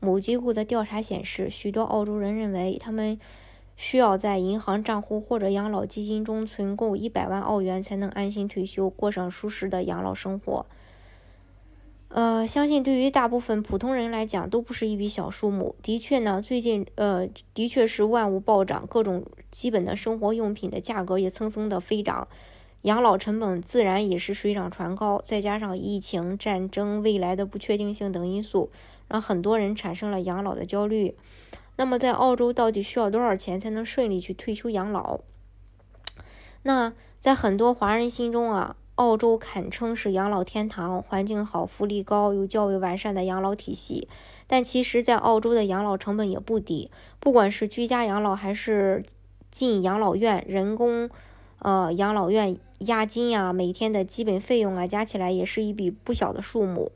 某机构的调查显示，许多澳洲人认为他们需要在银行账户或者养老基金中存够一百万澳元，才能安心退休，过上舒适的养老生活。呃，相信对于大部分普通人来讲，都不是一笔小数目。的确呢，最近呃，的确是万物暴涨，各种基本的生活用品的价格也蹭蹭的飞涨，养老成本自然也是水涨船高。再加上疫情、战争、未来的不确定性等因素。让很多人产生了养老的焦虑。那么，在澳洲到底需要多少钱才能顺利去退休养老？那在很多华人心中啊，澳洲堪称是养老天堂，环境好，福利高，有较为完善的养老体系。但其实，在澳洲的养老成本也不低，不管是居家养老还是进养老院、人工呃养老院押金呀、每天的基本费用啊，加起来也是一笔不小的数目。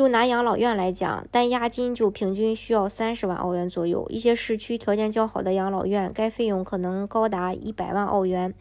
就拿养老院来讲，单押金就平均需要三十万澳元左右。一些市区条件较好的养老院，该费用可能高达一百万澳元，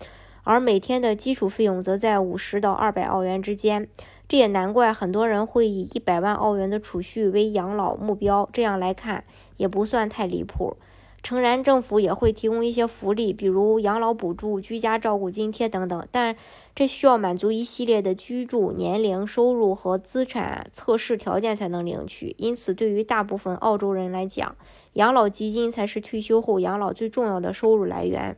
而每天的基础费用则在五十到二百澳元之间。这也难怪很多人会以一百万澳元的储蓄为养老目标。这样来看，也不算太离谱。诚然，政府也会提供一些福利，比如养老补助、居家照顾津贴等等，但这需要满足一系列的居住、年龄、收入和资产测试条件才能领取。因此，对于大部分澳洲人来讲，养老基金才是退休后养老最重要的收入来源。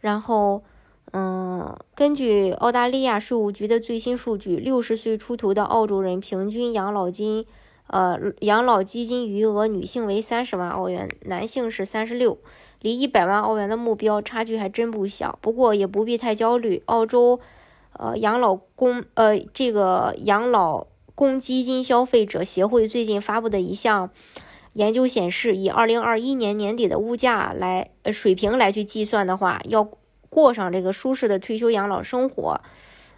然后，嗯，根据澳大利亚税务局的最新数据，六十岁出头的澳洲人平均养老金。呃，养老基金余额，女性为三十万澳元，男性是三十六，离一百万澳元的目标差距还真不小。不过也不必太焦虑。澳洲，呃，养老公，呃，这个养老公积金消费者协会最近发布的一项研究显示，以二零二一年年底的物价来呃水平来去计算的话，要过上这个舒适的退休养老生活。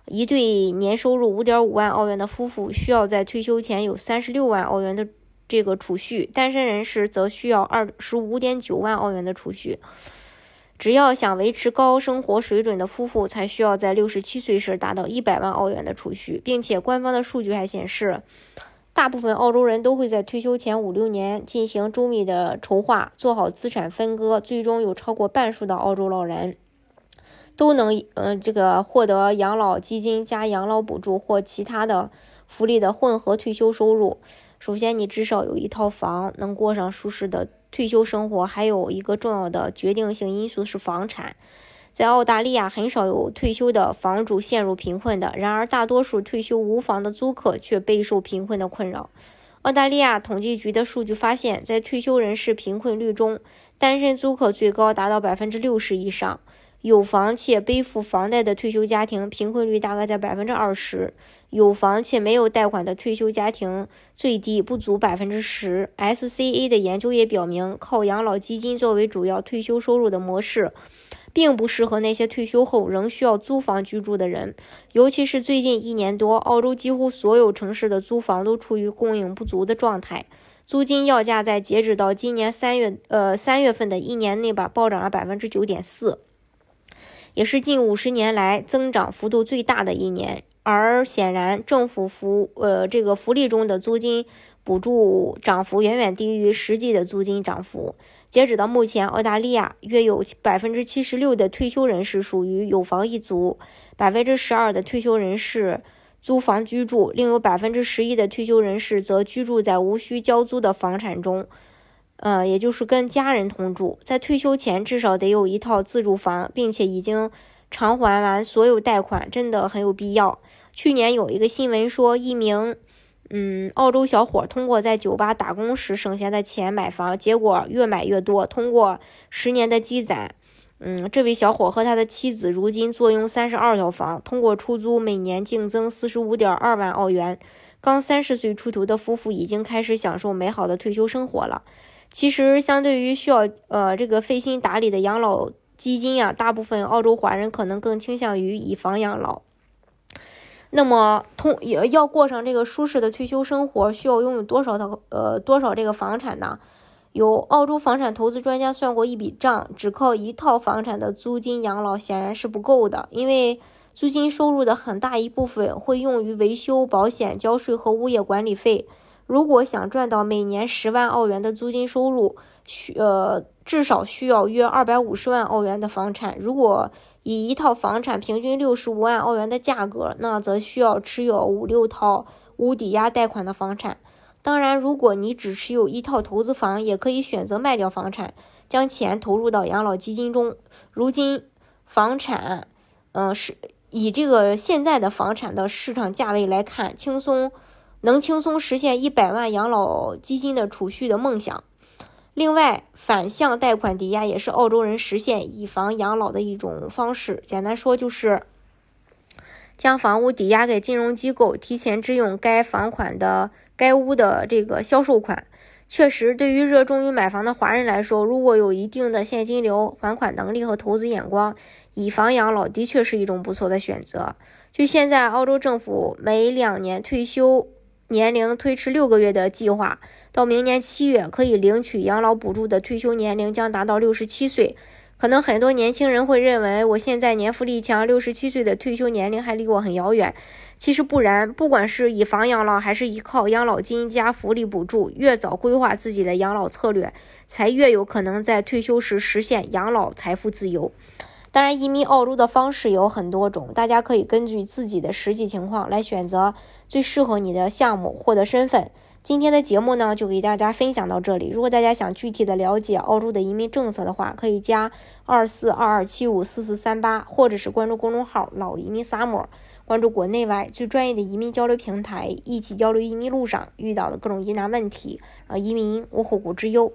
一对年收入五点五万澳元的夫妇需要在退休前有三十六万澳元的这个储蓄，单身人士则需要二十五点九万澳元的储蓄。只要想维持高生活水准的夫妇，才需要在六十七岁时达到一百万澳元的储蓄，并且官方的数据还显示，大部分澳洲人都会在退休前五六年进行周密的筹划，做好资产分割，最终有超过半数的澳洲老人。都能，嗯，这个获得养老基金加养老补助或其他的福利的混合退休收入。首先，你至少有一套房，能过上舒适的退休生活。还有一个重要的决定性因素是房产。在澳大利亚，很少有退休的房主陷入贫困的。然而，大多数退休无房的租客却备受贫困的困扰。澳大利亚统计局的数据发现，在退休人士贫困率中，单身租客最高达到百分之六十以上。有房且背负房贷的退休家庭贫困率大概在百分之二十，有房且没有贷款的退休家庭最低不足百分之十。SCA 的研究也表明，靠养老基金作为主要退休收入的模式，并不适合那些退休后仍需要租房居住的人。尤其是最近一年多，澳洲几乎所有城市的租房都处于供应不足的状态，租金要价在截止到今年三月，呃三月份的一年内吧，暴涨了百分之九点四。也是近五十年来增长幅度最大的一年，而显然政府福呃这个福利中的租金补助涨幅远远低于实际的租金涨幅。截止到目前，澳大利亚约有百分之七十六的退休人士属于有房一族，百分之十二的退休人士租房居住，另有百分之十一的退休人士则居住在无需交租的房产中。呃，也就是跟家人同住，在退休前至少得有一套自住房，并且已经偿还完所有贷款，真的很有必要。去年有一个新闻说，一名嗯澳洲小伙通过在酒吧打工时省下的钱买房，结果越买越多。通过十年的积攒，嗯，这位小伙和他的妻子如今坐拥三十二套房，通过出租每年净增四十五点二万澳元。刚三十岁出头的夫妇已经开始享受美好的退休生活了。其实，相对于需要呃这个费心打理的养老基金啊，大部分澳洲华人可能更倾向于以房养老。那么，通也要过上这个舒适的退休生活，需要拥有多少套呃多少这个房产呢？有澳洲房产投资专家算过一笔账，只靠一套房产的租金养老显然是不够的，因为租金收入的很大一部分会用于维修、保险、交税和物业管理费。如果想赚到每年十万澳元的租金收入，需呃至少需要约二百五十万澳元的房产。如果以一套房产平均六十五万澳元的价格，那则需要持有五六套无抵押贷款的房产。当然，如果你只持有一套投资房，也可以选择卖掉房产，将钱投入到养老基金中。如今，房产，嗯，是以这个现在的房产的市场价位来看，轻松能轻松实现一百万养老基金的储蓄的梦想。另外，反向贷款抵押也是澳洲人实现以房养老的一种方式。简单说，就是将房屋抵押给金融机构，提前支用该房款的该屋的这个销售款。确实，对于热衷于买房的华人来说，如果有一定的现金流、还款能力和投资眼光，以房养老的确是一种不错的选择。据现在澳洲政府每两年退休年龄推迟六个月的计划。到明年七月可以领取养老补助的退休年龄将达到六十七岁。可能很多年轻人会认为，我现在年富力强，六十七岁的退休年龄还离我很遥远。其实不然，不管是以房养老，还是依靠养老金加福利补助，越早规划自己的养老策略，才越有可能在退休时实现养老财富自由。当然，移民澳洲的方式有很多种，大家可以根据自己的实际情况来选择最适合你的项目，获得身份。今天的节目呢，就给大家分享到这里。如果大家想具体的了解澳洲的移民政策的话，可以加二四二二七五四四三八，或者是关注公众号“老移民萨摩”，关注国内外最专业的移民交流平台，一起交流移民路上遇到的各种疑难问题，让移民无后顾之忧。